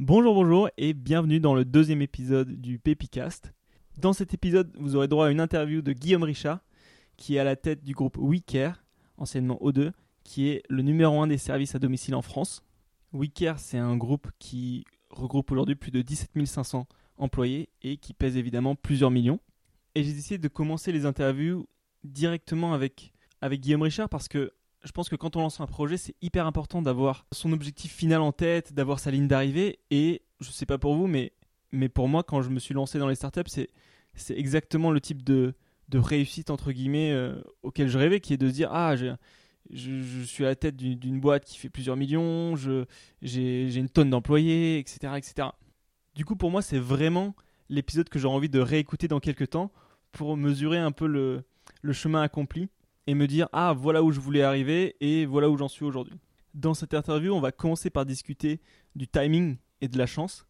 Bonjour, bonjour et bienvenue dans le deuxième épisode du Pépicast. Dans cet épisode, vous aurez droit à une interview de Guillaume Richard, qui est à la tête du groupe WeCare, anciennement O2, qui est le numéro un des services à domicile en France. WeCare, c'est un groupe qui regroupe aujourd'hui plus de 17 500 employés et qui pèse évidemment plusieurs millions. Et j'ai décidé de commencer les interviews directement avec Guillaume Richard parce que je pense que quand on lance un projet, c'est hyper important d'avoir son objectif final en tête, d'avoir sa ligne d'arrivée. Et je sais pas pour vous, mais, mais pour moi, quand je me suis lancé dans les startups, c'est, c'est exactement le type de, de réussite, entre guillemets, euh, auquel je rêvais, qui est de dire Ah, je, je, suis à la tête d'une, boîte qui fait plusieurs millions, je, j'ai, j'ai une tonne d'employés, etc., etc. Du coup, pour moi, c'est vraiment l'épisode que j'aurais envie de réécouter dans quelques temps pour mesurer un peu le, le chemin accompli et me dire ah voilà où je voulais arriver et voilà où j'en suis aujourd'hui. Dans cette interview, on va commencer par discuter du timing et de la chance.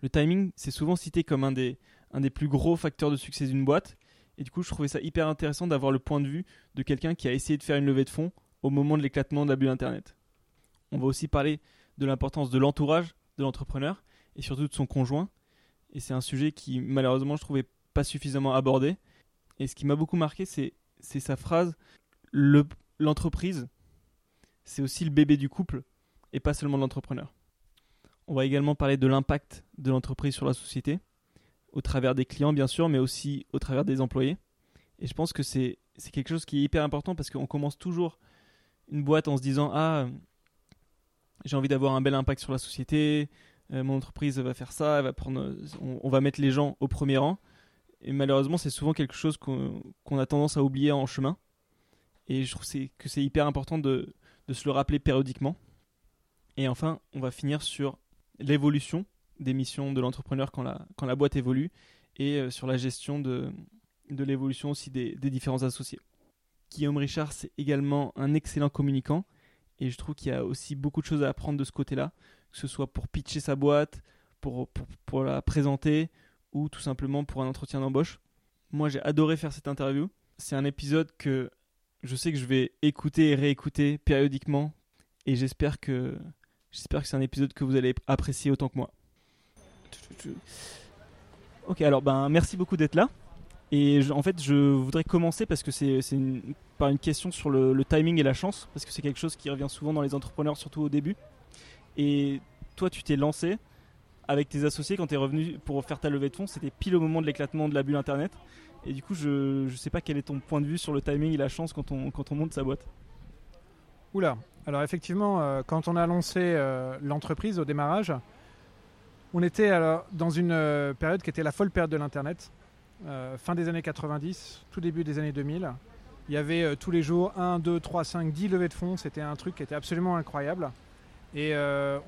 Le timing, c'est souvent cité comme un des, un des plus gros facteurs de succès d'une boîte. Et du coup, je trouvais ça hyper intéressant d'avoir le point de vue de quelqu'un qui a essayé de faire une levée de fonds au moment de l'éclatement de la bulle Internet. On va aussi parler de l'importance de l'entourage de l'entrepreneur et surtout de son conjoint. Et c'est un sujet qui, malheureusement, je trouvais pas suffisamment abordé. Et ce qui m'a beaucoup marqué, c'est c'est sa phrase l'entreprise, c'est aussi le bébé du couple et pas seulement l'entrepreneur. On va également parler de l'impact de l'entreprise sur la société, au travers des clients bien sûr, mais aussi au travers des employés. Et je pense que c'est quelque chose qui est hyper important parce qu'on commence toujours une boîte en se disant Ah, j'ai envie d'avoir un bel impact sur la société, euh, mon entreprise va faire ça, va prendre, on va mettre les gens au premier rang. Et malheureusement, c'est souvent quelque chose qu'on a tendance à oublier en chemin. Et je trouve que c'est hyper important de, se le rappeler périodiquement. Et enfin, on va finir sur l'évolution des missions de l'entrepreneur quand la, boîte évolue et euh, sur la gestion de, l'évolution aussi des, différents associés. Guillaume Richard, c'est également un excellent communicant et je trouve qu'il y a aussi beaucoup de choses à apprendre de ce côté-là, que ce soit pour pitcher sa boîte, pour la présenter ou tout simplement pour un entretien d'embauche. Moi, j'ai adoré faire cette interview. C'est un épisode que je sais que je vais écouter et réécouter périodiquement et j'espère que j'espère que c'est un épisode que vous allez apprécier autant que moi. Ok, alors ben merci beaucoup d'être là. Et en fait, je voudrais commencer parce que c'est par une question sur le, le, timing et la chance, parce que c'est quelque chose qui revient souvent dans les entrepreneurs, surtout au début. Et toi, tu t'es lancé, avec tes associés quand tu es revenu pour faire ta levée de fonds. C'était pile au moment de l'éclatement de la bulle Internet. Et du coup, je ne sais pas quel est ton point de vue sur le timing et la chance quand on, monte sa boîte. Oula, alors effectivement, euh, quand on a lancé euh, l'entreprise au démarrage, on était alors dans une euh, période qui était la folle période de l'Internet, fin des années 90, tout début des années 2000. Il y avait tous les jours 1, 2, 3, 5, 10 levées de fonds. C'était un truc qui était absolument incroyable. Et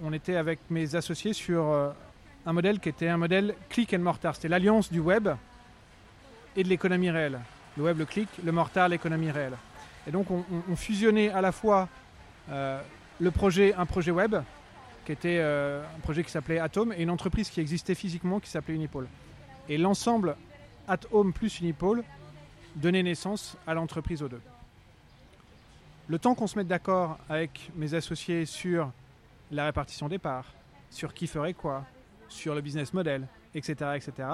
on était avec mes associés sur un modèle qui était un modèle click and mortar. C'était l'alliance du web et de l'économie réelle. Le web, le click, le mortar, l'économie réelle. Et donc on, fusionnait à la fois euh, le projet, un projet web, qui était euh, un projet qui s'appelait Atom, et une entreprise qui existait physiquement qui s'appelait Unipole. Et l'ensemble Atom plus Unipole donnait naissance à l'entreprise O2. Le temps qu'on se mette d'accord avec mes associés sur la répartition des parts, sur qui ferait quoi, sur le business model, etc. etc.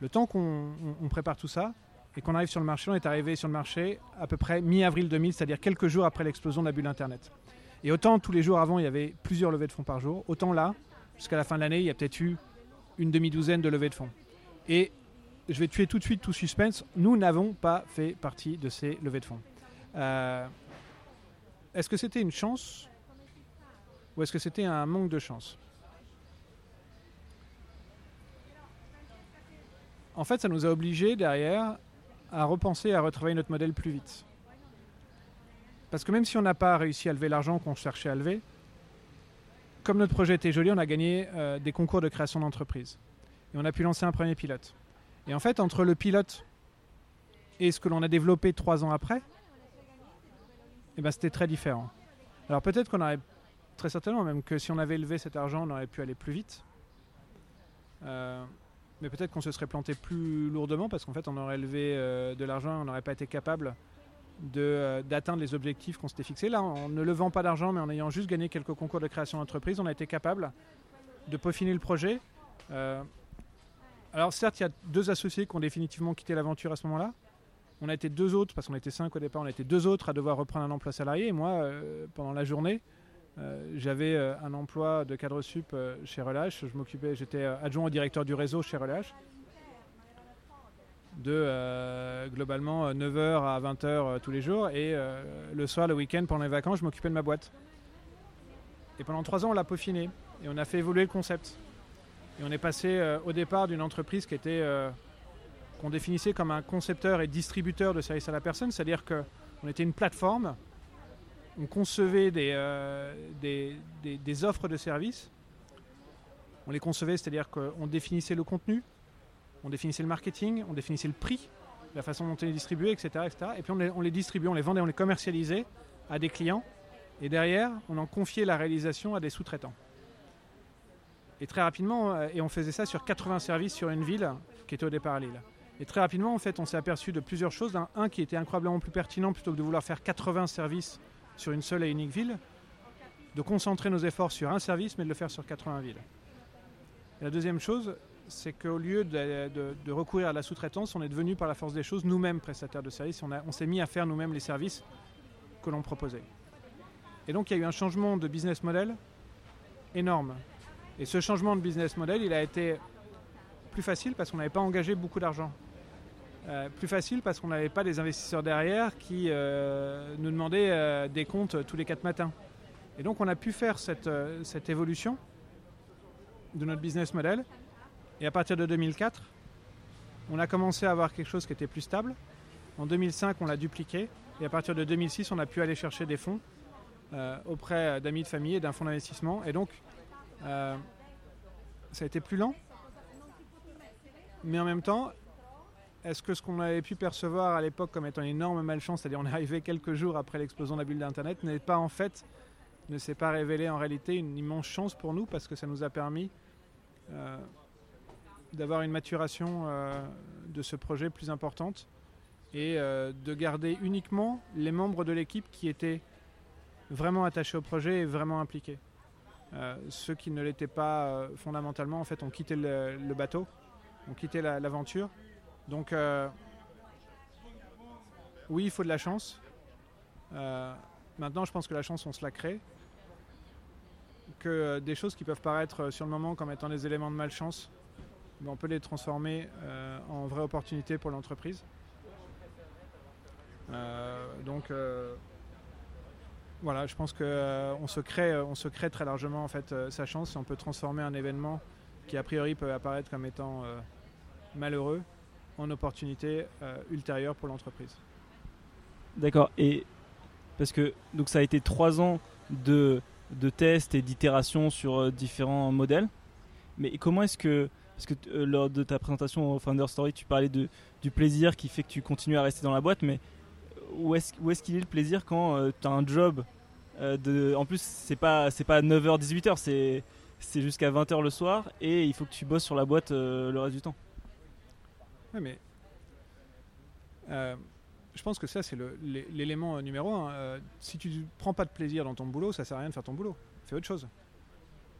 Le temps qu'on prépare tout ça et qu'on arrive sur le marché, on est arrivé sur le marché à peu près mi-avril 2000, c'est-à-dire quelques jours après l'explosion de la bulle Internet. Et autant tous les jours avant, il y avait plusieurs levées de fonds par jour, autant là, jusqu'à la fin de l'année, il y a peut-être eu une demi-douzaine de levées de fonds. Et je vais tuer tout de suite tout suspense, nous n'avons pas fait partie de ces levées de fonds. Euh, est-ce que c'était une chance ou est-ce que c'était un manque de chance? En fait, ça nous a obligés derrière à repenser, à retravailler notre modèle plus vite. Parce que même si on n'a pas réussi à lever l'argent qu'on cherchait à lever, comme notre projet était joli, on a gagné euh, des concours de création d'entreprise. Et on a pu lancer un premier pilote. Et en fait, entre le pilote et ce que l'on a développé trois ans après, eh ben, c'était très différent. Alors peut-être qu'on aurait, très certainement même que si on avait levé cet argent, on aurait pu aller plus vite. Euh, mais peut-être qu'on se serait planté plus lourdement parce qu'en fait on aurait levé euh, de l'argent, on n'aurait pas été capable euh, d'atteindre les objectifs qu'on s'était fixés. Là, en ne levant pas d'argent, mais en ayant juste gagné quelques concours de création d'entreprise, on a été capable de peaufiner le projet. alors certes, il y a deux associés qui ont définitivement quitté l'aventure à ce moment-là. On a été deux autres, parce qu'on était cinq au départ, on a été deux autres à devoir reprendre un emploi salarié. Et moi, pendant la journée, j'avais un emploi de cadre sup chez Relâche. Je m'occupais, j'étais adjoint au directeur du réseau chez Relâche de euh, globalement 9h euh, à 20h euh, tous les jours. Et le soir, le week-end, pendant les vacances, je m'occupais de ma boîte. Et pendant trois ans, on l'a peaufiné et on a fait évoluer le concept. Et on est passé au départ d'une entreprise qui était qu'on définissait comme un concepteur et distributeur de services à la personne, c'est-à-dire qu'on était une plateforme, on concevait des, des, des offres de services, on les concevait, c'est-à-dire qu'on définissait le contenu, on définissait le marketing, on définissait le prix, la façon dont on les distribuait, etc., etc. Et puis on les, distribuait, on les vendait, on les commercialisait à des clients. Et derrière, on en confiait la réalisation à des sous-traitants. Et très rapidement, euh, et on faisait ça sur 80 services sur une ville qui était au départ à Lille. Et très rapidement, en fait, on s'est aperçu de plusieurs choses. Un, qui était incroyablement plus pertinent plutôt que de vouloir faire 80 services sur une seule et unique ville, de concentrer nos efforts sur un service, mais de le faire sur 80 villes. la deuxième chose, c'est qu'au lieu de, recourir à la sous-traitance, on est devenu par la force des choses nous-mêmes prestataires de services. On, on s'est mis à faire nous-mêmes les services que l'on proposait. Et donc il y a eu un changement de business model énorme. Et ce changement de business model, il a été plus facile parce qu'on n'avait pas engagé beaucoup d'argent. Euh, plus facile parce qu'on n'avait pas des investisseurs derrière qui euh, nous demandaient euh, des comptes tous les quatre matins. Et donc on a pu faire cette, évolution de notre business model et à partir de 2004, on a commencé à avoir quelque chose qui était plus stable. En 2005, on l'a dupliqué. Et à partir de 2006, on a pu aller chercher des fonds auprès d'amis de famille et d'un fonds d'investissement. Et donc, ça a été plus lent. Mais en même temps, est-ce que ce qu'on avait pu percevoir à l'époque comme étant une énorme malchance, c'est-à-dire on est arrivé quelques jours après l'explosion de la bulle d'Internet, n'est pas en fait, ne s'est pas révélé en réalité une immense chance pour nous parce que ça nous a permis euh, d'avoir une maturation euh, de ce projet plus importante et euh, de garder uniquement les membres de l'équipe qui étaient vraiment attachés au projet et vraiment impliqués. Ceux qui ne l'étaient pas fondamentalement, en fait, ont quitté le, bateau, ont quitté l'aventure. Donc, oui, il faut de la chance. maintenant, je pense que la chance, on se la crée. Que des choses qui peuvent paraître sur le moment comme étant des éléments de malchance on peut les transformer euh, en vraie opportunité pour l'entreprise. Euh, donc euh, voilà, je pense qu'on se, crée, on se crée très largement en fait, sa chance si on peut transformer un événement qui a priori peut apparaître comme étant malheureux en opportunité ultérieure pour l'entreprise. D'accord. Et parce que donc ça a été trois ans de, de tests et d'itérations sur différents modèles. Mais comment est-ce que parce que euh, lors de ta présentation au Founder Story, tu parlais de, du plaisir qui fait que tu continues à rester dans la boîte, mais où est-ce est qu'il est le plaisir quand euh, tu as un job euh, de, En plus, c'est pas, pas 9h, 18h, c'est, c'est jusqu'à 20h le soir et il faut que tu bosses sur la boîte le reste du temps? Oui, mais. je pense que ça, c'est l'élément numéro un. si tu ne prends pas de plaisir dans ton boulot, ça sert à rien de faire ton boulot. Fais autre chose.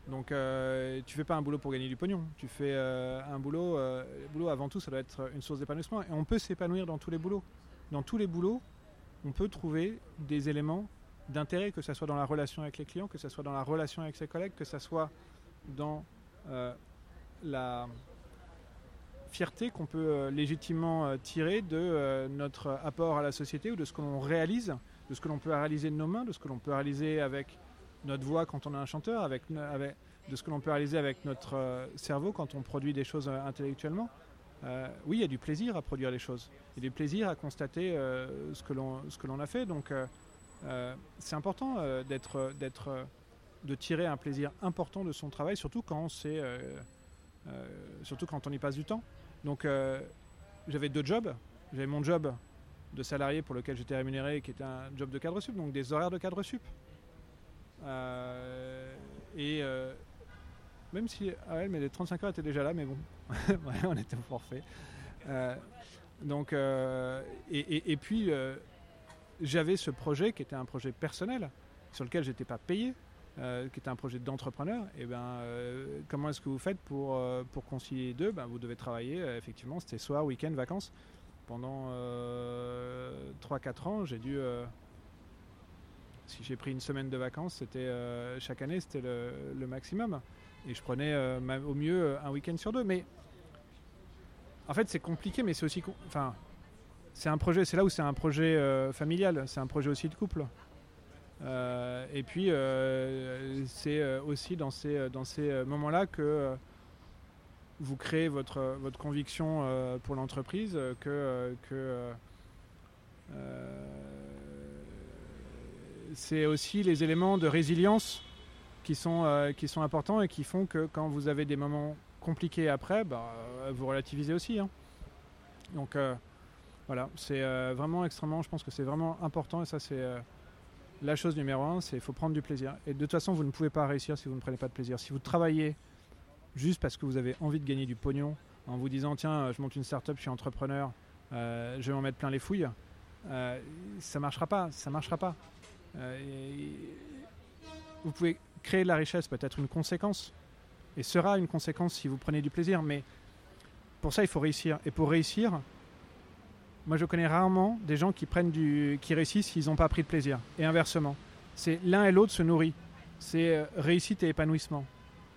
Donc euh, tu fais pas un boulot pour gagner du pognon, tu fais euh, un boulot, euh, boulot avant tout ça doit être une source d'épanouissement et on peut s'épanouir dans tous les boulots. Dans tous les boulots, on peut trouver des éléments d'intérêt, que ce soit dans la relation avec les clients, que ce soit dans la relation avec ses collègues, que ce soit dans la fierté qu'on peut légitimement tirer de notre apport à la société ou de ce que l'on réalise, de ce que l'on peut réaliser de nos mains, de ce que l'on peut réaliser avec notre voix quand on est un chanteur, avec, de ce que l'on peut réaliser avec notre euh, cerveau quand on produit des choses euh, intellectuellement. Euh, oui, il y a du plaisir à produire les choses. Il y a du plaisir à constater ce que l'on a fait. Donc, c'est important d'être, de tirer un plaisir important de son travail, surtout quand c'est, surtout quand on y passe du temps. Donc, j'avais deux jobs. J'avais mon job de salarié pour lequel j'étais rémunéré, qui était un job de cadre sup, donc des horaires de cadre sup. Euh, et euh, même si ah mais les 35 heures étaient déjà là, mais bon, on était au forfait. Euh, donc, et, puis j'avais ce projet qui était un projet personnel sur lequel j'étais pas payé, euh, qui était un projet d'entrepreneur, et ben, euh, comment est-ce que vous faites pour, euh, pour concilier les deux? Ben, Vous devez travailler, effectivement, c'était soir, week-end, vacances. Pendant 3-4 ans, j'ai dû. si j'ai pris une semaine de vacances, c'était chaque année, c'était le, le maximum. Et je prenais au mieux un week-end sur deux. Mais en fait, c'est compliqué, mais c'est aussi. Enfin, c'est un projet. C'est là où c'est un projet familial. C'est un projet aussi de couple. Euh, et puis, euh, c'est euh, aussi dans ces, dans ces moments-là que vous créez votre, votre conviction pour l'entreprise, que, que c'est aussi les éléments de résilience qui sont, qui sont importants et qui font que quand vous avez des moments compliqués après, bah, vous relativisez aussi. hein. Donc voilà, c'est vraiment extrêmement, je pense que c'est vraiment important et ça c'est la chose numéro un, c'est qu'il faut prendre du plaisir. Et de toute façon, vous ne pouvez pas réussir si vous ne prenez pas de plaisir. Si vous travaillez juste parce que vous avez envie de gagner du pognon, en vous disant tiens, je monte une start-up, je suis entrepreneur, euh, je vais en mettre plein les fouilles, euh, ça marchera pas, ça marchera pas. Euh, vous pouvez créer de la richesse, peut-être une conséquence, et sera une conséquence si vous prenez du plaisir, mais pour ça il faut réussir. Et pour réussir, moi je connais rarement des gens qui prennent du, qui réussissent s'ils n'ont pas pris de plaisir. Et inversement, c'est l'un et l'autre se nourrit. C'est euh, réussite et épanouissement.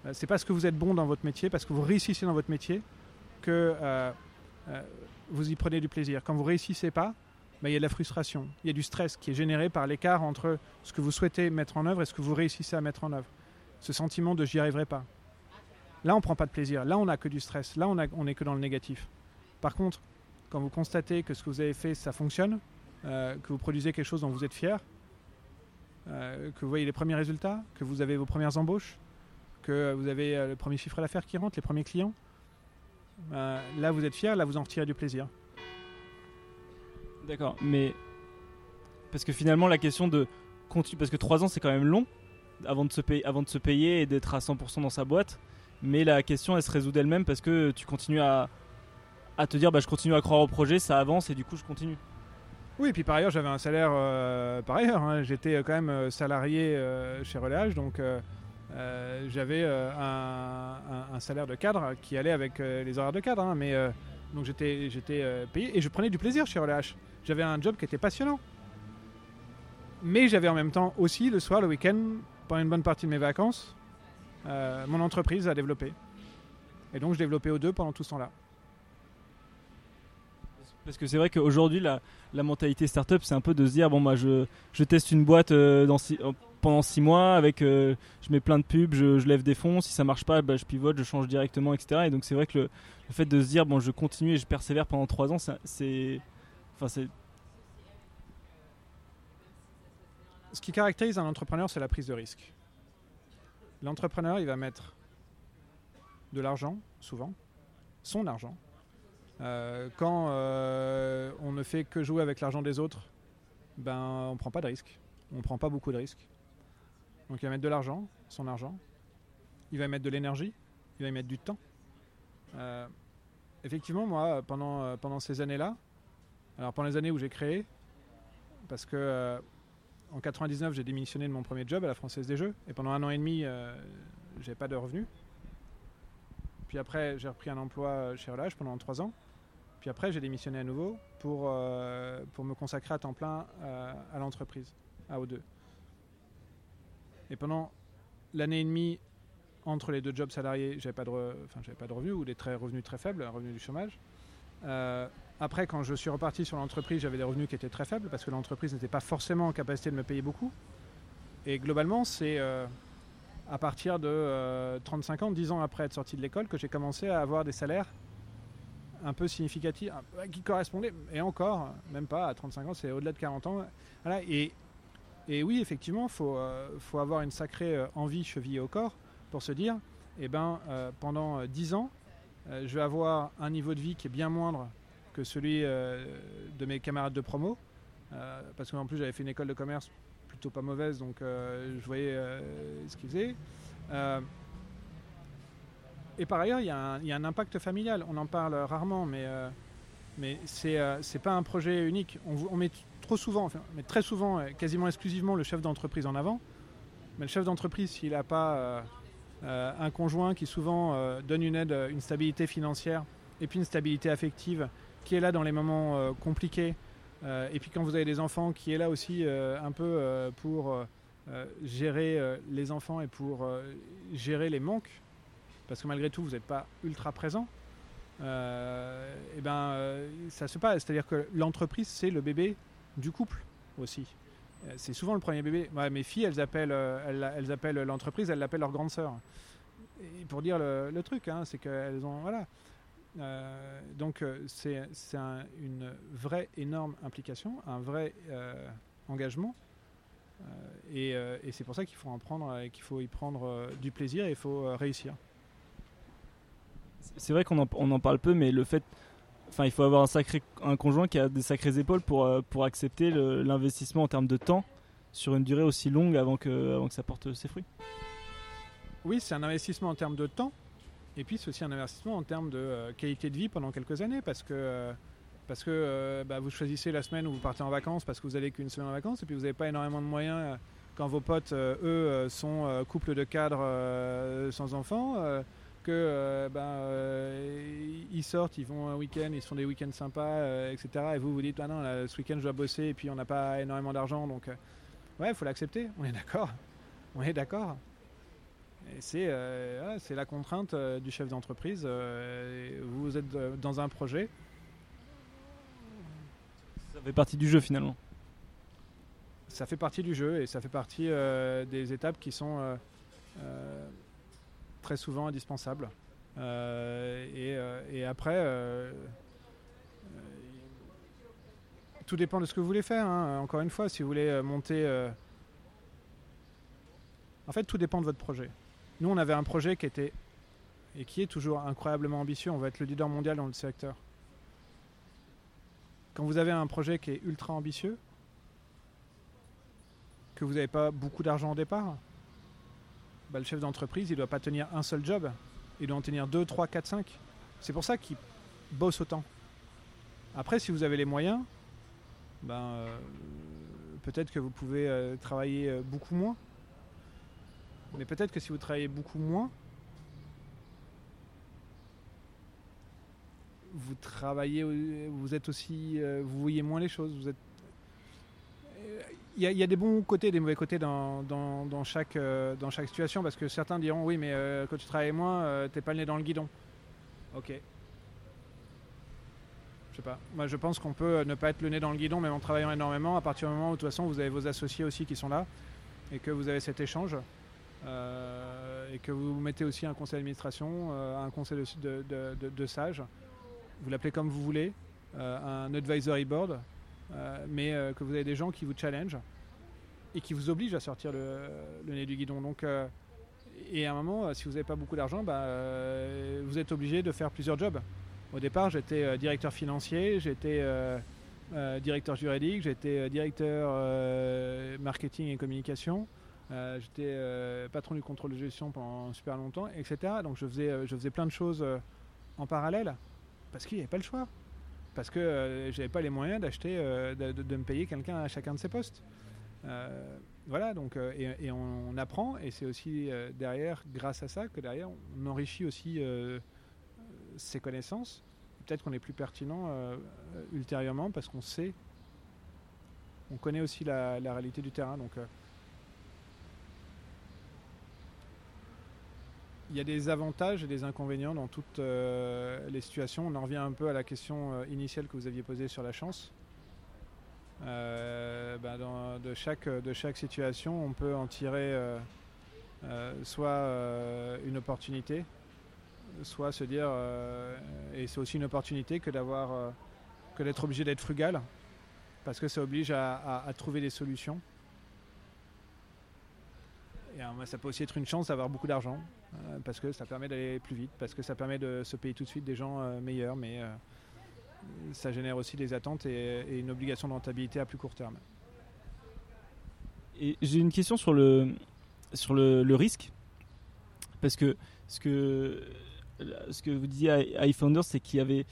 Euh, c'est parce que vous êtes bon dans votre métier, parce que vous réussissez dans votre métier, que euh, vous y prenez du plaisir. Quand vous réussissez pas, ben, il y a de la frustration, il y a du stress qui est généré par l'écart entre ce que vous souhaitez mettre en œuvre et ce que vous réussissez à mettre en œuvre. Ce sentiment de j'y arriverai pas. Là, on prend pas de plaisir. Là, on n'a que du stress. Là, on, a- on que dans le négatif. Par contre, quand vous constatez que ce que vous avez fait, ça fonctionne, euh, que vous produisez quelque chose dont vous êtes fier, euh, que vous voyez les premiers résultats, que vous avez vos premières embauches, que vous avez euh, le premier chiffre d'affaires qui rentre, les premiers clients, là, vous êtes fier, là, vous en retirez du plaisir. D'accord, mais parce que finalement la question de parce que 3 ans c'est quand même long avant de se payer, avant de se payer et d'être à 100% dans sa boîte, mais la question elle se résout d'elle-même parce que tu continues à, à te dire bah je continue à croire au projet, ça avance et du coup je continue. Oui, et puis par ailleurs, j'avais un salaire euh, par ailleurs. hein. J'étais euh, quand même euh, salarié euh, chez Relais, donc j'avais un, salaire de cadre qui allait avec les horaires de cadre. hein. mais donc j'étais payé et je prenais du plaisir chez Relais. J'avais un job qui était passionnant. Mais j'avais en même temps aussi le soir, le week-end, pendant une bonne partie de mes vacances, mon entreprise à développer. Et donc je développais aux deux pendant tout ce temps-là. Parce que c'est vrai qu'aujourd'hui la, mentalité startup c'est un peu de se dire bon bah je, teste une boîte euh, dans six- euh, pendant 6 mois avec euh, je mets plein de pubs, je, lève des fonds, si ça marche pas bah, je pivote, je change directement etc. Et donc c'est vrai que le, fait de se dire bon je continue et je persévère pendant 3 ans c'est enfin c'est Ce qui caractérise un entrepreneur, c'est la prise de risque. L'entrepreneur, il va mettre de l'argent, souvent, son argent. Euh, quand euh, on ne fait que jouer avec l'argent des autres, ben, on ne prend pas de risque. On ne prend pas beaucoup de risques. Donc il va mettre de l'argent, son argent. Il va y mettre de l'énergie. Il va y mettre du temps. Euh, effectivement, moi, pendant, pendant ces années-là, alors pendant les années où j'ai créé, parce que euh, en 99, j'ai démissionné de mon premier job à la Française des Jeux. Et pendant un an et demi, j'avais pas de revenus. Puis après, j'ai repris un emploi chez Relâche pendant trois ans. Puis après, j'ai démissionné à nouveau pour, euh, pour me consacrer à temps plein euh, à l'entreprise, à O2. Et pendant l'année et demie entre les deux jobs salariés, j'avais pas de, enfin, j'avais pas de revenus ou des très revenus très faibles, un revenu du chômage. Euh, après, quand je suis reparti sur l'entreprise, j'avais des revenus qui étaient très faibles parce que l'entreprise n'était pas forcément en capacité de me payer beaucoup. Et globalement, c'est à partir de euh, 35 ans, 10 ans après être sorti de l'école, que j'ai commencé à avoir des salaires un peu significatifs, euh, qui correspondaient, et encore, même pas à 35 ans, c'est au-delà de 40 ans. Et, oui, effectivement, il faut, euh, faut avoir une sacrée euh, envie chevillée au corps pour se dire, eh ben, euh, pendant euh, 10 ans, je vais avoir un niveau de vie qui est bien moindre que celui de mes camarades de promo. Parce qu'en plus, j'avais fait une école de commerce plutôt pas mauvaise, donc je voyais ce qu'ils faisaient. Euh, et par ailleurs, il y, a un- impact familial. On en parle rarement, mais, euh, mais c'est euh, pas un projet unique. On, met trop souvent, enfin, met très souvent, euh, quasiment exclusivement, le chef d'entreprise en avant. Mais le chef d'entreprise, s'il n'a pas un conjoint qui souvent donne une aide, une stabilité financière et puis une stabilité affective, qui est là dans les moments compliqués, et puis quand vous avez des enfants, qui est là aussi un peu pour gérer les enfants et pour gérer les manques, parce que malgré tout, vous n'êtes pas ultra présent, euh, et ben, euh, ça se passe. C'est-à-dire que l'entreprise, c'est le bébé du couple aussi. Euh, c'est souvent le premier bébé. mes filles, elles appellent, elles, appellent l'entreprise, elles l'appellent leur grande sœur. Et pour dire le, truc, hein, c'est qu'elles ont. Voilà. donc, c'est une vraie énorme implication, un vrai engagement. et, et c'est pour ça qu'il faut en prendre, qu'il faut y prendre du plaisir et il faut réussir c'est vrai qu'on en, parle peu, mais le fait. Enfin, il faut avoir un, sacré, un conjoint qui a des sacrées épaules pour, euh, pour accepter l'investissement en termes de temps sur une durée aussi longue avant que, avant que ça porte ses fruits. Oui, c'est un investissement en termes de temps, et puis c'est aussi un investissement en termes de euh, qualité de vie pendant quelques années, parce que, euh, parce que bah, vous choisissez la semaine où vous partez en vacances, parce que vous n'avez qu'une semaine en vacances, et puis vous n'avez pas énormément de moyens quand vos potes, eux, sont couple de cadres sans enfants que euh, ben, euh, ils sortent, ils vont un week-end, ils se font des week-ends sympas, euh, etc. Et vous vous dites, ah non, ce week-end je dois bosser et puis on n'a pas énormément d'argent, donc ouais, il faut l'accepter, on est d'accord, on est d'accord. Et c'est c'est la contrainte du chef d'entreprise. vous êtes dans un projet. Ça fait partie du jeu finalement. Ça fait partie du jeu et ça fait partie des étapes qui sont très souvent indispensable. Euh, euh, et, après, euh, tout dépend de ce que vous voulez faire. Hein. Encore une fois, si vous voulez monter... En fait, tout dépend de votre projet. Nous, on avait un projet qui était et qui est toujours incroyablement ambitieux. On va être le leader mondial dans le secteur. Quand vous avez un projet qui est ultra ambitieux, que vous n'avez pas beaucoup d'argent au départ, bah, le chef d'entreprise, il ne doit pas tenir un seul job. Il doit en tenir 2, 3, 4, 5. C'est pour ça qu'il bosse autant. Après, si vous avez les moyens, ben, euh, peut-être que vous pouvez euh, travailler euh, beaucoup moins. Mais peut-être que si vous travaillez beaucoup moins, vous travaillez, vous êtes aussi, vous voyez moins les choses. Vous êtes il y, a des bons côtés des mauvais côtés dans, chaque, euh, dans chaque situation parce que certains diront oui mais euh, quand tu travailles moins euh, t'es pas le nez dans le guidon. Ok. Je sais pas. Moi je pense qu'on peut ne pas être le nez dans le guidon même en travaillant énormément à partir du moment où de toute façon vous avez vos associés aussi qui sont là et que vous avez cet échange et que vous mettez aussi un conseil d'administration, un conseil de, de, de sages. Vous l'appelez comme vous voulez, un advisory board euh, mais euh, que vous avez des gens qui vous challenge et qui vous obligent à sortir le, nez du guidon. Donc, euh, et à un moment, si vous n'avez pas beaucoup d'argent, bah, vous êtes obligé de faire plusieurs jobs. Au départ, j'étais directeur financier, j'étais directeur juridique, j'étais directeur marketing et communication. j'étais patron du contrôle de gestion pendant super longtemps, etc. Donc je faisais, je faisais plein de choses en parallèle parce qu'il n'y avait pas le choix parce que euh, j'avais pas les moyens d'acheter, euh, de, me payer quelqu'un à chacun de ces postes. Euh, voilà, donc, et, on, apprend, et c'est aussi derrière, grâce à ça, que derrière, on enrichit aussi ses connaissances. Peut-être qu'on est plus pertinent ultérieurement parce qu'on sait, on connaît aussi la, la réalité du terrain. Donc, y a des avantages et des inconvénients dans toutes euh, les situations. On en revient un peu à la question euh, initiale que vous aviez posée sur la chance. Euh, ben, de, chaque, de chaque situation, on peut en tirer soit une opportunité, soit se dire, et c'est aussi une opportunité que d'avoir, que d'être obligé d'être frugal, parce que ça oblige à trouver des solutions. Et ça peut aussi être une chance d'avoir beaucoup d'argent, euh, parce que ça permet d'aller plus vite, parce que ça permet de se payer tout de suite des gens euh, meilleurs, mais euh, ça génère aussi des attentes et, une obligation de rentabilité à plus court terme. Et j'ai une question sur le, sur le, risque, parce que ce que, ce que vous disiez à iFounder, c'est qu'il y avait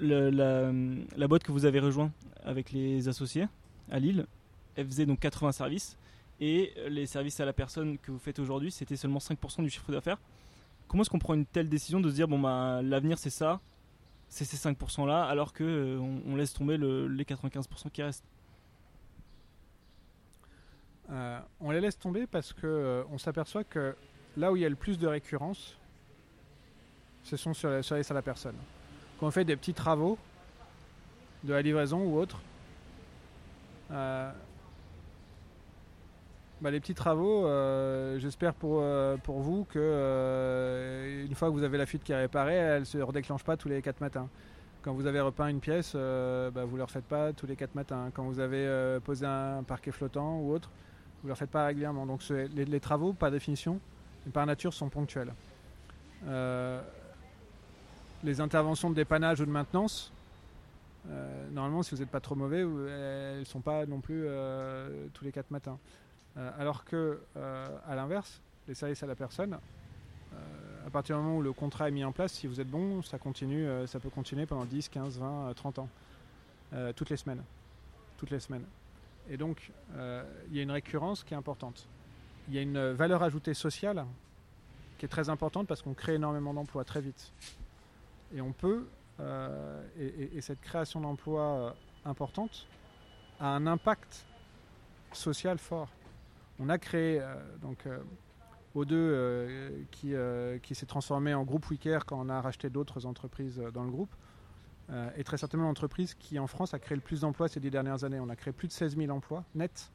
la, la boîte que vous avez rejoint avec les associés à Lille, elle faisait donc 80 services et les services à la personne que vous faites aujourd'hui, c'était seulement 5% du chiffre d'affaires. Comment est-ce qu'on prend une telle décision de se dire bon bah l'avenir c'est ça, c'est ces 5% là, alors que euh, on, laisse tomber les 95% qui restent? Euh, On les laisse tomber parce que euh, on s'aperçoit que là où il y a le plus de récurrence, ce sont sur les services à la personne. Quand on fait des petits travaux de la livraison ou autre, bah, les petits travaux, euh, j'espère pour, euh, pour vous que euh, une fois que vous avez la fuite qui est réparée, elle ne se redéclenche pas tous les 4 matins. Quand vous avez repeint une pièce, bah, vous ne le refaites pas tous les 4 matins. Quand vous avez posé un parquet flottant ou autre, vous ne le refaites pas régulièrement. Donc les, les, travaux, par définition, et par nature, sont ponctuels. les interventions de dépannage ou de maintenance, normalement, si vous n'êtes pas trop mauvais, elles ne sont pas non plus tous les 4 matins. Euh, alors que, euh, à l'inverse, les services à la personne, euh, à partir du moment où le contrat est mis en place, si vous êtes bon, ça continue, ça peut continuer pendant 10, 15, 20, 30 ans, toutes les semaines, toutes les semaines. Et donc, il y a une récurrence qui est importante. Il y a une valeur ajoutée sociale qui est très importante parce qu'on crée énormément d'emplois très vite. Et on peut, et, et, cette création d'emplois importante a un impact social fort. On a créé euh, donc euh, O2 euh, qui, s'est transformé en groupe WeCare quand on a racheté d'autres entreprises dans le groupe. et très certainement l'entreprise qui en France a créé le plus d'emplois ces dix dernières années. On a créé plus de 16 000 emplois nets.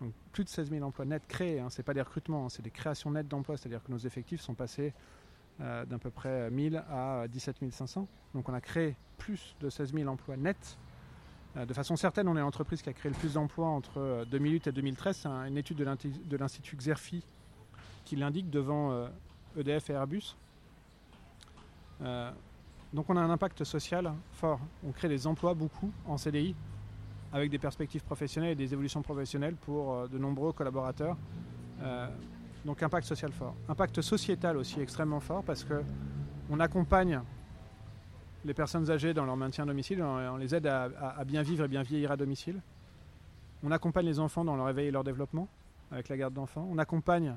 Donc, plus de 16 000 emplois nets créés, hein. ce n'est pas des recrutements, hein, c'est des créations nettes d'emplois, c'est-à-dire que nos effectifs sont passés d'à peu près 1000 à 17 500. Donc on a créé plus de 16 000 emplois nets de façon certaine, on est l'entreprise qui a créé le plus d'emplois entre 2008 euh, et 2013. C'est une étude de l'Institut Xerfi qui l'indique devant EDF euh, e et Airbus. donc on a un impact social fort. On crée des emplois beaucoup en CDI avec des perspectives professionnelles et des évolutions professionnelles pour de nombreux collaborateurs. donc impact social fort. Impact sociétal aussi extrêmement fort parce que on accompagne les personnes âgées dans leur maintien à domicile, on, les aide à, bien vivre et bien vieillir à domicile. On accompagne les enfants dans leur éveil et leur développement avec la garde d'enfants. On accompagne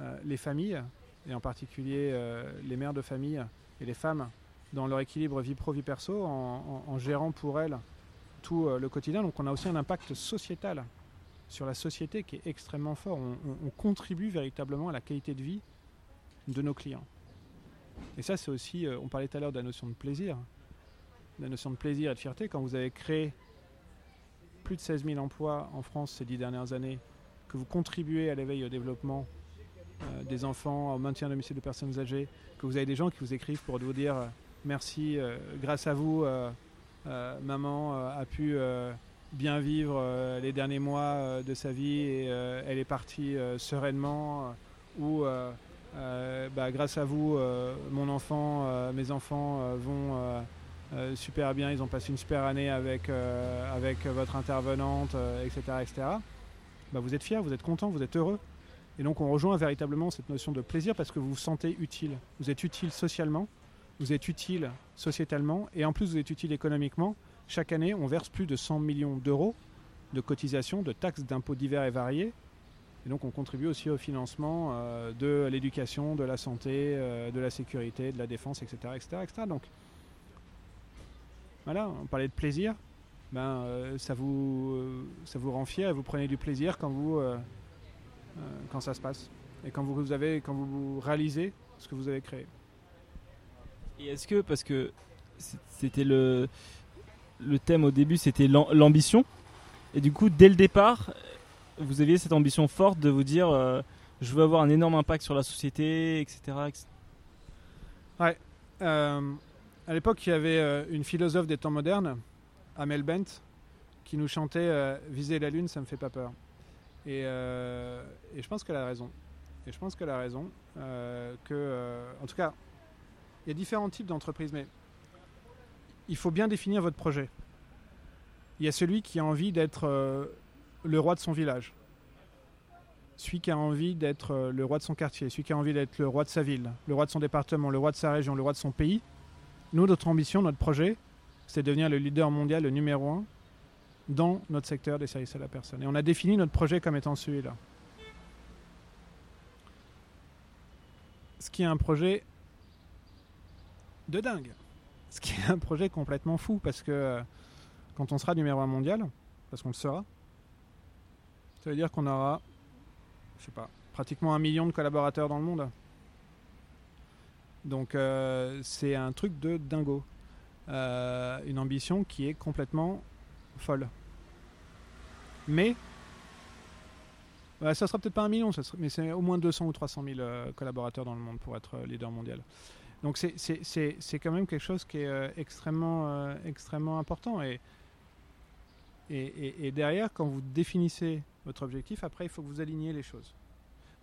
euh, les familles, et en particulier euh, les mères de famille et les femmes, dans leur équilibre vie pro-vie perso, en, gérant pour elles tout euh, le quotidien. Donc on a aussi un impact sociétal sur la société qui est extrêmement fort. on contribue véritablement à la qualité de vie de nos clients. Et ça, c'est aussi, euh, on parlait tout à l'heure de la notion de plaisir, la notion de plaisir et de fierté. Quand vous avez créé plus de 16 000 emplois en France ces dix dernières années, que vous contribuez à l'éveil et au développement euh, des enfants, au maintien de domicile de personnes âgées, que vous avez des gens qui vous écrivent pour vous dire euh, merci, grâce à vous, maman a pu bien vivre les derniers mois de sa vie et elle est partie sereinement ou bah, grâce à vous, euh, mon enfant, euh, mes enfants vont super bien, ils ont passé une super année avec, avec votre intervenante, etc. etc. Bah, vous êtes fier, vous êtes content, vous êtes heureux. Et donc on rejoint véritablement cette notion de plaisir parce que vous vous sentez utile. Vous êtes utile socialement, vous êtes utile sociétalement et en plus vous êtes utile économiquement. Chaque année, on verse plus de 100 millions d'euros de cotisations, de taxes, d'impôts divers et variés et donc on contribue aussi au financement euh, de l'éducation, de la santé, euh, de la sécurité, de la défense, etc. etc., etc. Donc voilà, on parlait de plaisir. Ben, euh, ça, vous, ça vous rend fier et vous prenez du plaisir quand, vous, quand ça se passe et quand vous, avez, quand vous réalisez ce que vous avez créé. Et est-ce que, parce que c'était le, le thème au début, c'était l'ambition, et du coup, dès le départ, vous aviez cette ambition forte de vous dire euh, je veux avoir un énorme impact sur la société, etc. Ouais. Euh, à l'époque, il y avait euh, une philosophe des temps modernes, Amel Bent, qui nous chantait Viser la lune, ça me fait pas peur. Et, et je pense qu'elle a raison. Et je pense qu'elle a raison. que, en tout cas, il y a différents types d'entreprises, mais il faut bien définir votre projet. Il y a celui qui a envie d'être le roi de son village, celui qui a envie d'être euh, le roi de son quartier, celui qui a envie d'être le roi de sa ville, le roi de son département, le roi de sa région, le roi de son pays. Nous, notre ambition, notre projet, c'est de devenir le leader mondial, le numéro un dans notre secteur des services à la personne. Et on a défini notre projet comme étant celui-là. Ce qui est un projet de dingue. Ce qui est un projet complètement fou parce que euh, quand on sera numéro un mondial, parce qu'on le sera, ça veut dire qu'on aura, je sais pas, pratiquement un million de collaborateurs dans le monde. Donc euh, c'est un truc de dingo. Euh, une ambition qui est complètement folle. Mais bah, ça sera peut-être pas un million, mais c'est au moins 200 ou 300 000 euh, collaborateurs dans le monde pour être leader mondial. Donc c'est quand même quelque chose qui est extrêmement, extrêmement important. Et, et, derrière, quand vous définissez votre objectif, après, il faut que vous aligniez les choses.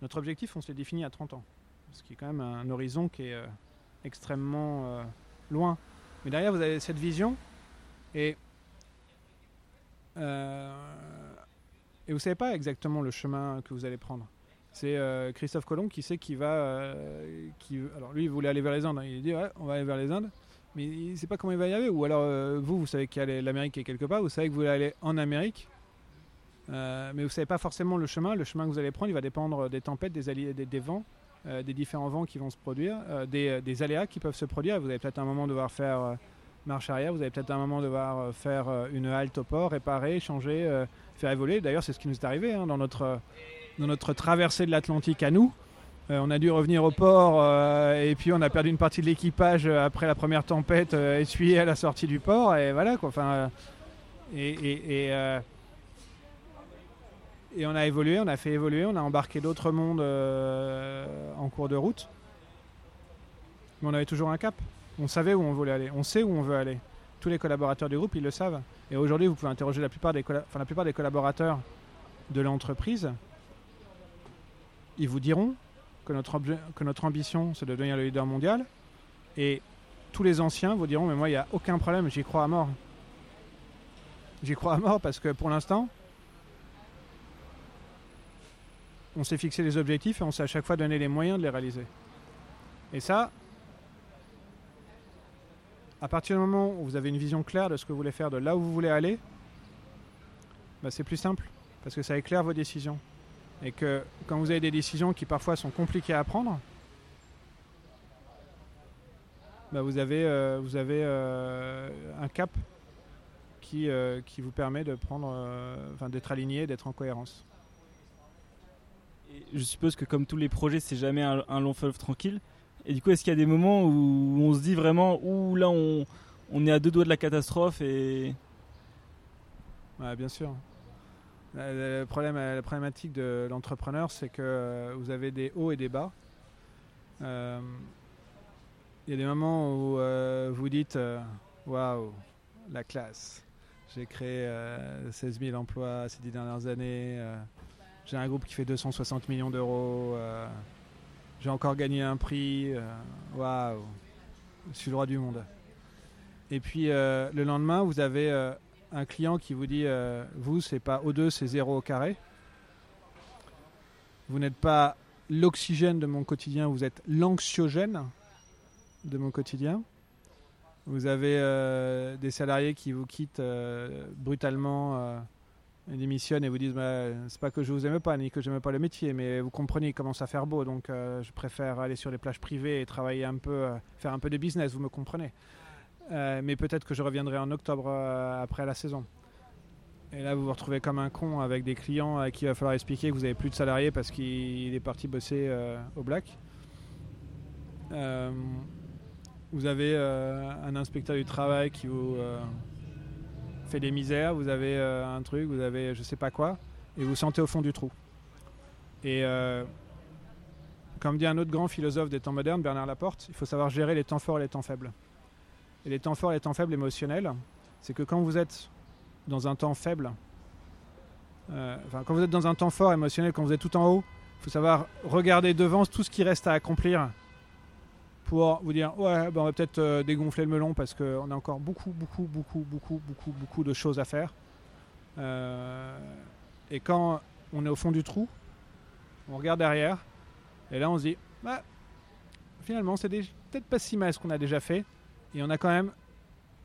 Notre objectif, on se l'est défini à 30 ans, ce qui est quand même un horizon qui est extrêmement loin. Mais derrière, vous avez cette vision et, euh, vous savez pas exactement le chemin que vous allez prendre. C'est euh, Christophe Colomb qui sait qu'il va. Euh, alors lui, il voulait aller vers les Indes. Hein. Il dit ouais, on va aller vers les Indes, mais il ne sait pas comment il va y aller. Ou alors euh, vous, vous savez qu'il y a l'Amérique est quelque part. Vous savez que vous allez aller en Amérique, mais vous ne savez pas forcément le chemin. Le chemin que vous allez prendre, il va dépendre des tempêtes, des, alliés, des vents, euh, des différents vents qui vont se produire, euh, euh, des, aléas qui peuvent se produire. Vous allez peut-être un moment devoir faire marche arrière, vous allez peut-être un moment devoir faire une halte au port, réparer, changer, faire évoluer. D'ailleurs, c'est ce qui nous est arrivé hein, dans notre traversée de l'Atlantique à nous. On a dû revenir au port et puis on a perdu une partie de l'équipage après la première tempête essuyée à la sortie du port. Et voilà quoi. Enfin, et, on a évolué, on a fait évoluer, on a embarqué d'autres mondes euh, en cours de route. Mais on avait toujours un cap. On savait où on voulait aller. On sait où on veut aller. Tous les collaborateurs du groupe, ils le savent. Et aujourd'hui, vous pouvez interroger la plupart des, la plupart des collaborateurs de l'entreprise. Ils vous diront que notre, que notre ambition, c'est de devenir le leader mondial. Et tous les anciens vous diront, mais moi, il n'y a aucun problème, j'y crois à mort. J'y crois à mort parce que pour l'instant, on s'est fixé des objectifs et on s'est à chaque fois donné les moyens de les réaliser. Et ça, à partir du moment où vous avez une vision claire de ce que vous voulez faire, de là où vous voulez aller, bah, c'est plus simple parce que ça éclaire vos décisions. Et que quand vous avez des décisions qui parfois sont compliquées à prendre, bah, vous avez, euh, vous avez euh, un cap qui, euh, qui vous permet de prendre, d'être aligné, d'être en cohérence je suppose que comme tous les projets, c'est jamais un, long fleuve tranquille. Et du coup, est-ce qu'il y a des moments où on se dit vraiment, où là, on, on est à deux doigts de la catastrophe et... bien sûr. Le problème, la problématique de l'entrepreneur, c'est que vous avez des hauts et des bas. Euh, il y a des moments où euh, vous dites euh, Waouh, la classe. J'ai créé 16 000 emplois ces dix dernières années. J'ai un groupe qui fait 260 millions d'euros. Euh, j'ai encore gagné un prix. Euh, waouh, je suis le roi du monde. Et puis euh, le lendemain, vous avez un client qui vous dit Vous, c'est pas O2, c'est 0 au carré. Vous n'êtes pas l'oxygène de mon quotidien, vous êtes l'anxiogène de mon quotidien. Vous avez des salariés qui vous quittent brutalement ils démissionnent et vous disent bah, c'est pas que je vous aime pas ni que je n'aime pas le métier, mais vous comprenez, il commence à faire beau, donc euh, je préfère aller sur les plages privées et travailler un peu, euh, faire un peu de business, vous me comprenez. Euh, mais peut-être que je reviendrai en octobre après la saison. Et là, vous vous retrouvez comme un con avec des clients à qui il va falloir expliquer que vous n'avez plus de salariés parce qu'il est parti bosser au black. vous avez un inspecteur du travail qui vous fait des misères, vous avez euh, un truc, vous avez je sais pas quoi, et vous, sentez au fond du trou. Et euh, comme dit un autre grand philosophe des temps modernes, Bernard Laporte, il faut savoir gérer les temps forts et les temps faibles. Et les temps forts et les temps faibles émotionnels, c'est que quand vous êtes dans un temps faible, euh, quand vous êtes dans un temps fort émotionnel, quand vous êtes tout en haut, il faut savoir regarder devant tout ce qui reste à accomplir pour vous dire ouais ben on va peut-être euh, dégonfler le melon parce qu'on a encore beaucoup beaucoup beaucoup beaucoup beaucoup beaucoup de choses à faire. Euh, et quand on est au fond du trou on regarde derrière et là on se dit bah, finalement c'est peut-être pas si mal ce qu'on a déjà fait et on a quand même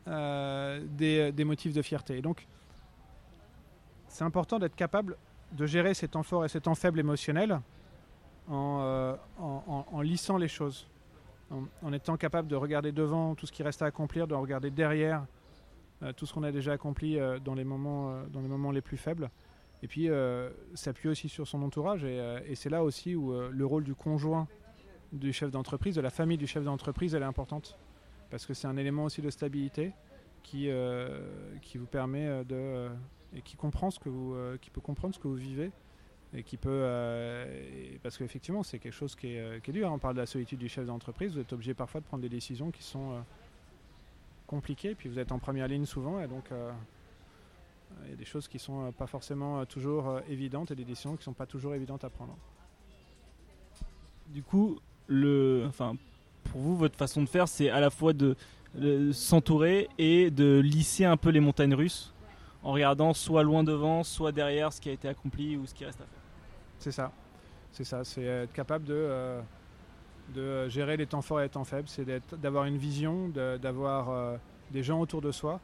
euh, des, des, motifs de fierté donc c'est important d'être capable de gérer ces temps forts et ces temps faibles émotionnels en, euh, lissant les choses, en, étant capable de regarder devant tout ce qui reste à accomplir, de regarder derrière euh, tout ce qu'on a déjà accompli euh, dans, les moments, euh, les plus faibles. Et puis euh, s'appuyer aussi sur son entourage. Et, euh, c'est là aussi où euh, le rôle du conjoint du chef d'entreprise, de la famille du chef d'entreprise, elle est importante. Parce que c'est un élément aussi de stabilité qui, euh, qui vous permet euh, de. euh, et qui comprend ce que vous, qui peut comprendre ce que vous vivez et qui peut parce qu'effectivement c'est quelque chose qui est, qui est dur hein. on parle de la solitude du chef d'entreprise vous êtes obligé parfois de prendre des décisions qui sont compliquées puis vous êtes en première ligne souvent et donc il y a des choses qui sont pas forcément toujours évidentes et des décisions qui sont pas toujours évidentes à prendre Du coup, le, enfin, pour vous, votre façon de faire, c'est à la fois de, s'entourer et de lisser un peu les montagnes russes en regardant soit loin devant, soit derrière ce qui a été accompli ou ce qui reste à faire. C'est ça. C'est ça. C'est être capable de, euh, gérer les temps forts et les temps faibles. C'est d'avoir une vision, d'avoir euh, des gens autour de soi.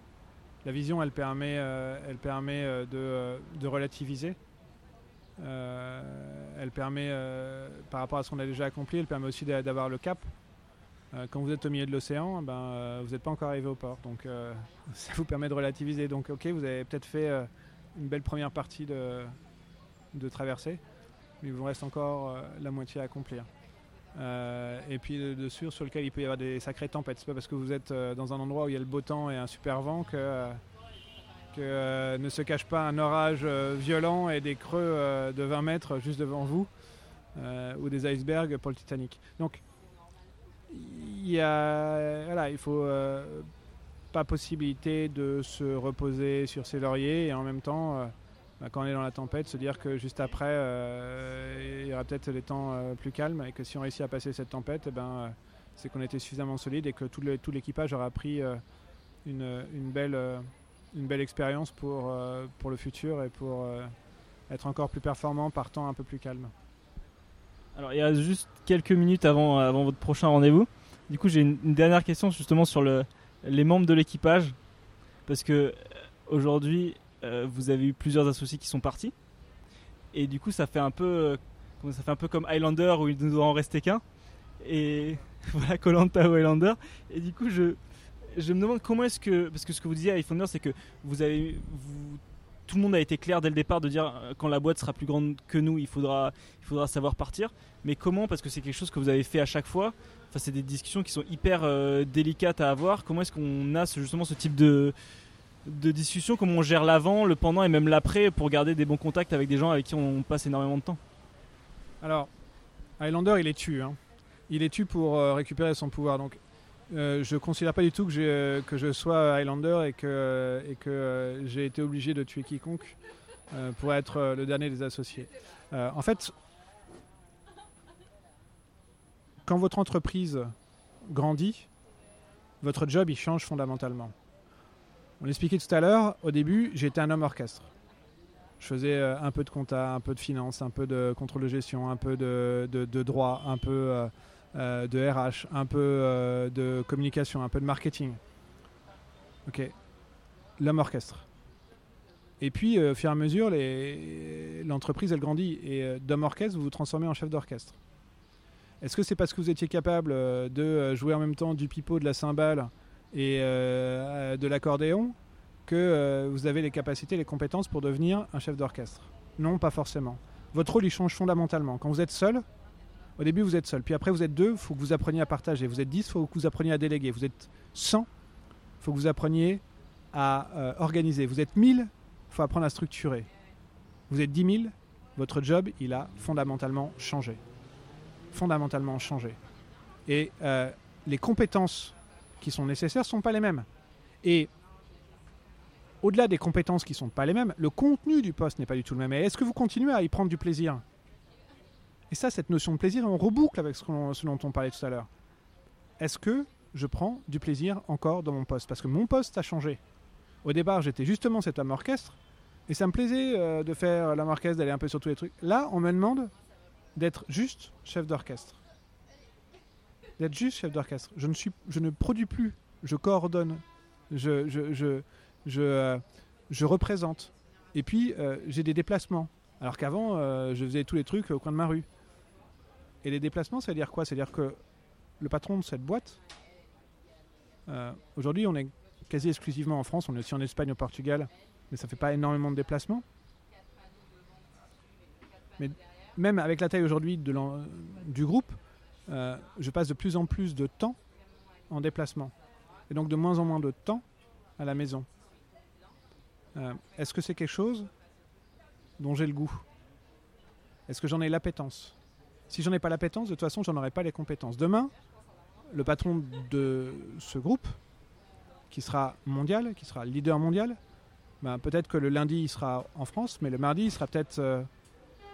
La vision, elle permet, euh, elle permet de, relativiser. Elle permet, par rapport à ce qu'on a déjà accompli, elle permet aussi d'a- d'avoir le cap. Euh, quand vous êtes au milieu de l'océan, ben, euh, vous n'êtes pas encore arrivé au port. Donc euh, ça vous permet de relativiser. Donc ok, vous avez peut-être fait une belle première partie de, traversée mais il vous reste encore la moitié à accomplir. Et puis de, de sûr sur lequel il peut y avoir des sacrées tempêtes. C'est pas parce que vous êtes dans un endroit où il y a le beau temps et un super vent que, que ne se cache pas un orage violent et des creux de 20 mètres juste devant vous ou des icebergs pour le Titanic. Donc il y a voilà, il faut euh, pas possibilité de se reposer sur ses lauriers et en même temps euh, bah, quand on est dans la tempête, se dire que juste après, euh, il y aura peut-être des temps plus calmes et que si on réussit à passer cette tempête, eh ben, c'est qu'on était suffisamment solide et que tout l'équipage aura pris une, une belle, belle expérience pour, pour le futur et pour être encore plus performant par temps un peu plus calme. Alors, il reste juste quelques minutes avant, votre prochain rendez-vous. Du coup, j'ai une, dernière question justement sur le, les membres de l'équipage. Parce que euh, aujourd'hui, euh, vous avez eu plusieurs associés qui sont partis. Et du coup, ça fait un peu, euh, ça fait un peu comme Highlander où il ne doit en rester qu'un. Et voilà, Colanta ou Highlander. Et du coup, je, me demande comment est-ce que. Parce que ce que vous disiez à iFounder, c'est que vous avez. Vous, tout le monde a été clair dès le départ de dire euh, quand la boîte sera plus grande que nous, il faudra, savoir partir. Mais comment? Parce que c'est quelque chose que vous avez fait à chaque fois. Enfin, c'est des discussions qui sont hyper euh, délicates à avoir. Comment est-ce qu'on a justement ce type de, de discussion? Comment on gère l'avant, le pendant et même l'après pour garder des bons contacts avec des gens avec qui on passe énormément de temps? Alors, Highlander, il est tu. hein. Il est tu pour euh, récupérer son pouvoir. Euh, je ne considère pas du tout que, euh, que je sois Highlander et que, et que euh, j'ai été obligé de tuer quiconque euh, pour être euh, le dernier des associés. Euh, en fait, quand votre entreprise grandit, votre job il change fondamentalement. On l'expliquait tout à l'heure, au début, j'étais un homme orchestre. Je faisais euh, un peu de compta, un peu de finance, un peu de contrôle de gestion, un peu de- de droit, un peu euh, de RH, un peu euh, de communication, un peu de marketing. Ok. L'homme orchestre. Et puis, euh, au fur et à mesure, l'entreprise, elle grandit. Et d'homme orchestre, vous vous transformez en chef d'orchestre. Est-ce que c'est parce que vous étiez capable de jouer en même temps du pipeau, de la cymbale et de l'accordéon que vous avez les capacités, les compétences pour devenir un chef d'orchestre? Non, pas forcément. Votre rôle, il change fondamentalement. Quand vous êtes seul, au début, vous êtes seul. Puis après, vous êtes deux, il faut que vous appreniez à partager. Vous êtes dix, il faut que vous appreniez à déléguer. Vous êtes 100, il faut que vous appreniez à euh, organiser. Vous êtes 1000, il faut apprendre à structurer. Vous êtes 10 000, votre job, il a fondamentalement changé. Fondamentalement changé. Et euh, les compétences qui sont nécessaires ne sont pas les mêmes. Et au-delà des compétences qui ne sont pas les mêmes, le contenu du poste n'est pas du tout le même. Et est-ce que vous continuez à y prendre du plaisir? Et ça, cette notion de plaisir, on reboucle avec ce, dont on parlait tout à l'heure. Est-ce que je prends du plaisir encore dans mon poste? Parce que mon poste a changé. Au départ, j'étais justement cet homme orchestre, et ça me plaisait euh, de faire l'homme orchestre, d'aller un peu sur tous les trucs. Là, on me demande d'être juste chef d'orchestre. D'être juste chef d'orchestre. Je ne, suis, je ne produis plus, je coordonne, je, je, je, je, euh, représente. Et puis, euh, j'ai des déplacements. Alors qu'avant, je faisais tous les trucs au coin de ma rue. Et les déplacements, ça veut dire quoi? Ça veut dire que le patron de cette boîte, euh, aujourd'hui, on est quasi exclusivement en France, on est aussi en Espagne, au Portugal, mais ça fait pas énormément de déplacements. Mais même avec la taille aujourd'hui du groupe, euh, je passe de plus en plus de temps en déplacement. Et donc de moins en moins de temps à la maison. Euh, Est-ce que c'est quelque chose dont j'ai le goût? Est-ce que j'en ai l'appétence? Si j'en ai pas l'appétence, de toute façon, j'en aurai pas les compétences. Demain, le patron de ce groupe, qui sera mondial, qui sera leader mondial, ben, peut-être que le lundi, il sera en France, mais le mardi, il sera peut-être euh,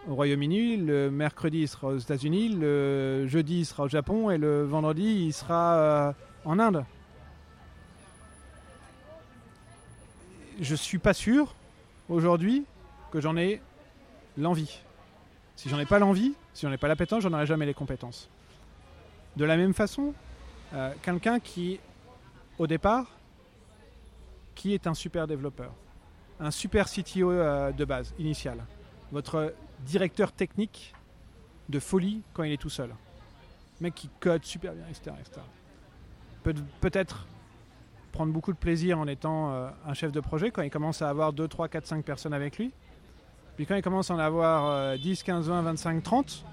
au Royaume-Uni, le mercredi, il sera aux États-Unis, le jeudi, il sera au Japon, et le vendredi, il sera euh, en Inde. Je suis pas sûr aujourd'hui que j'en ai l'envie. Si j'en ai pas l'envie, si j'en ai pas l'appétence, j'en aurai jamais les compétences. De la même façon, euh, quelqu'un qui, au départ, qui est un super développeur, un super CTO euh, de base, initial, votre directeur technique de folie quand il est tout seul, mec qui code super bien, etc. etc. Peut- Peut-être prendre beaucoup de plaisir en étant euh, un chef de projet quand il commence à avoir 2, 3, 4, 5 personnes avec lui. Puis quand il commence à en avoir euh, 10, 15, 20, 25, 30,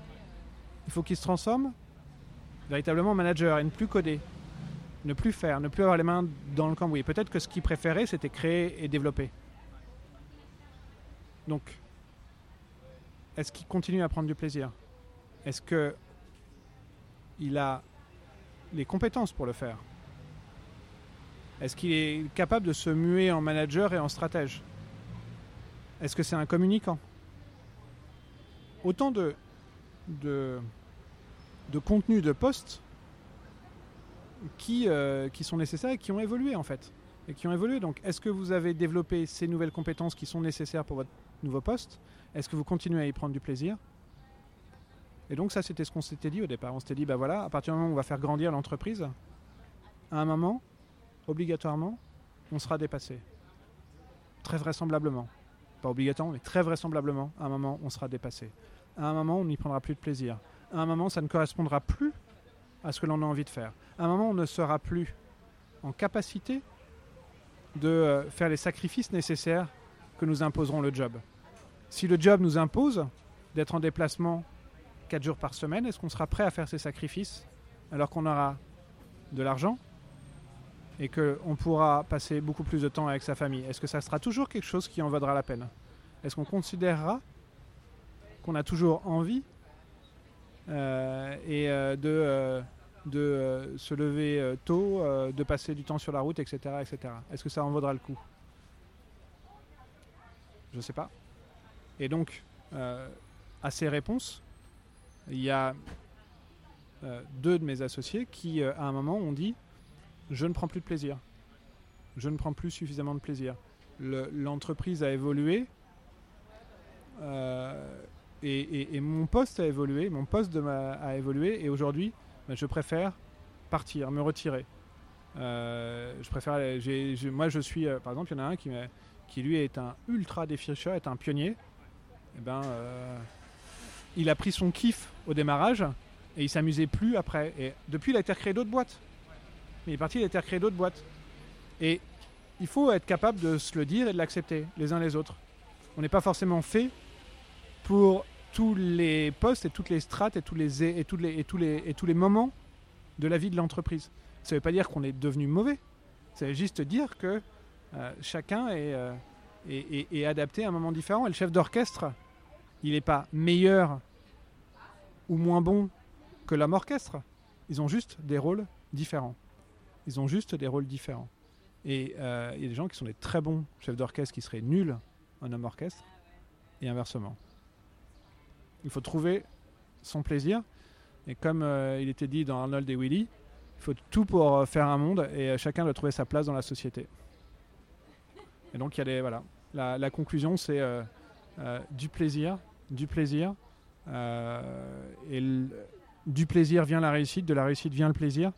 il faut qu'il se transforme véritablement en manager et ne plus coder, ne plus faire, ne plus avoir les mains dans le cambouis. Peut-être que ce qu'il préférait, c'était créer et développer. Donc, est-ce qu'il continue à prendre du plaisir? Est-ce que il a les compétences pour le faire? Est-ce qu'il est capable de se muer en manager et en stratège? Est-ce que c'est un communicant? Autant de, de, contenus de postes qui, euh, qui sont nécessaires et qui ont évolué en fait. Et qui ont évolué. Donc, est-ce que vous avez développé ces nouvelles compétences qui sont nécessaires pour votre nouveau poste? Est-ce que vous continuez à y prendre du plaisir? Et donc, ça, c'était ce qu'on s'était dit au départ. On s'était dit, bah voilà, à partir du moment où on va faire grandir l'entreprise, à un moment, obligatoirement, on sera dépassé. Très vraisemblablement. Pas obligatoirement, mais très vraisemblablement, à un moment, on sera dépassé. À un moment, on n'y prendra plus de plaisir. À un moment, ça ne correspondra plus à ce que l'on a envie de faire. À un moment, on ne sera plus en capacité de euh, faire les sacrifices nécessaires que nous imposeront le job. Si le job nous impose d'être en déplacement 4 jours par semaine, est-ce qu'on sera prêt à faire ces sacrifices alors qu'on aura de l'argent et qu'on pourra passer beaucoup plus de temps avec sa famille Est-ce que ça sera toujours quelque chose qui en vaudra la peine? Est-ce qu'on considérera qu'on a toujours envie euh, et euh, de, euh, de se lever tôt, de passer du temps sur la route, etc. etc. Est-ce que ça en vaudra le coup? Je ne sais pas. Et donc, à ces réponses, il y a deux de mes associés qui, à un moment, ont dit Je ne prends plus de plaisir. Je ne prends plus suffisamment de plaisir. Le- L'entreprise a évolué. euh, et, mon poste a évolué, mon poste a évolué, et aujourd'hui, ben, je préfère partir, me retirer. Euh, je préfère, moi, je suis, euh, par exemple, il y en a un qui, qui lui est un ultra défricheur, est un pionnier. Et ben, euh, il a pris son kiff au démarrage et il s'amusait plus après. Et depuis, il a été recréé d'autres boîtes. Mais il est parti, il a été recréé d'autres boîtes. Et il faut être capable de se le dire et de l'accepter les uns les autres. On n'est pas forcément fait pour tous les postes et toutes les strates et tous les, et tous les, et tous les, et tous les moments de la vie de l'entreprise. Ça ne veut pas dire qu'on est devenu mauvais. Ça veut juste dire que euh, chacun euh, est- est adapté à un moment différent. Et le chef d'orchestre, il n'est pas meilleur ou moins bon que l'homme orchestre. Ils ont juste des rôles différents. Ils ont juste des rôles différents. Et euh, il y a des gens qui sont des très bons chefs d'orchestre qui seraient nuls en homme orchestre, et inversement. Il faut trouver son plaisir. Et comme euh, il était dit dans Arnold et Willy, il faut tout pour euh, faire un monde et chacun doit trouver sa place dans la société. Et donc il y a voilà. La, conclusion c'est du plaisir, du plaisir, et du plaisir vient la réussite, de la réussite vient le plaisir.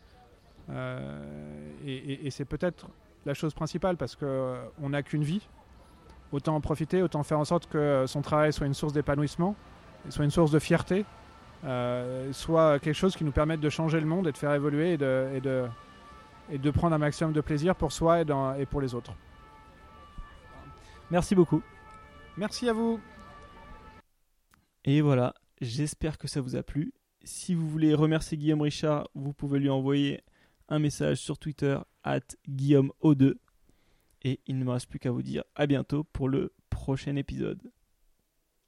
Euh, et et- et c'est peut-être la chose principale parce que euh, n'a qu'une vie autant en profiter, autant faire en sorte que son travail soit une source d'épanouissement, soit une source de fierté, euh, soit quelque chose qui nous permette de changer le monde et de faire évoluer et de, et de, et de prendre un maximum de plaisir pour soi et, dans, et pour les autres. Merci beaucoup. Merci à vous. Et voilà, j'espère que ça vous a plu. Si vous voulez remercier Guillaume Richard, vous pouvez lui envoyer un message sur Twitter at guillaumeo2. Et il ne me reste plus qu'à vous dire à bientôt pour le prochain épisode.